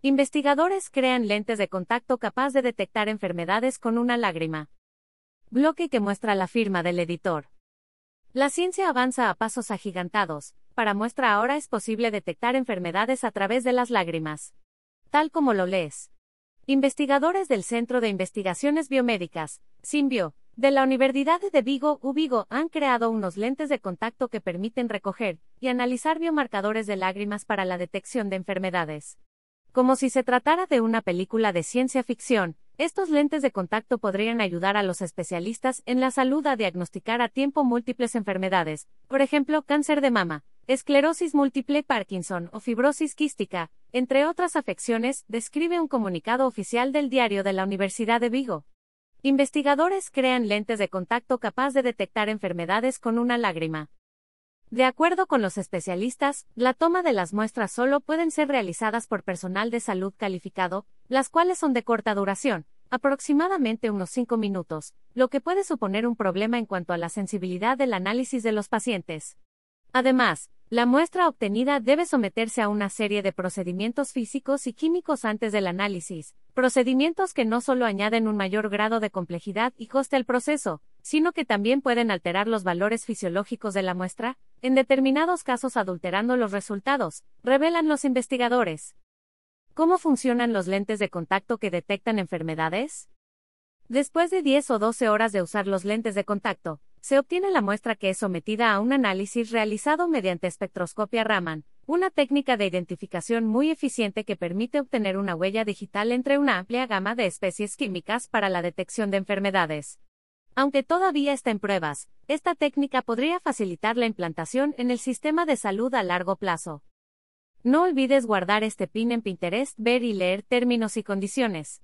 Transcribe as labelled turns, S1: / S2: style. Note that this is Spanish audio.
S1: Investigadores crean lentes de contacto capaz de detectar enfermedades con una lágrima. Bloque que muestra la firma del editor. La ciencia avanza a pasos agigantados. Para muestra ahora es posible detectar enfermedades a través de las lágrimas. Tal como lo lees. Investigadores del Centro de Investigaciones Biomédicas, Simbio, de la Universidad de Vigo, Ubigo, han creado unos lentes de contacto que permiten recoger y analizar biomarcadores de lágrimas para la detección de enfermedades. Como si se tratara de una película de ciencia ficción, estos lentes de contacto podrían ayudar a los especialistas en la salud a diagnosticar a tiempo múltiples enfermedades, por ejemplo, cáncer de mama, esclerosis múltiple Parkinson o fibrosis quística, entre otras afecciones, describe un comunicado oficial del diario de la Universidad de Vigo. Investigadores crean lentes de contacto capaz de detectar enfermedades con una lágrima. De acuerdo con los especialistas, la toma de las muestras solo pueden ser realizadas por personal de salud calificado, las cuales son de corta duración, aproximadamente unos 5 minutos, lo que puede suponer un problema en cuanto a la sensibilidad del análisis de los pacientes. Además, la muestra obtenida debe someterse a una serie de procedimientos físicos y químicos antes del análisis, procedimientos que no solo añaden un mayor grado de complejidad y coste al proceso, sino que también pueden alterar los valores fisiológicos de la muestra, en determinados casos adulterando los resultados, revelan los investigadores. ¿Cómo funcionan los lentes de contacto que detectan enfermedades? Después de 10 o 12 horas de usar los lentes de contacto, se obtiene la muestra que es sometida a un análisis realizado mediante espectroscopia Raman, una técnica de identificación muy eficiente que permite obtener una huella digital entre una amplia gama de especies químicas para la detección de enfermedades. Aunque todavía está en pruebas, esta técnica podría facilitar la implantación en el sistema de salud a largo plazo. No olvides guardar este pin en Pinterest, ver y leer términos y condiciones.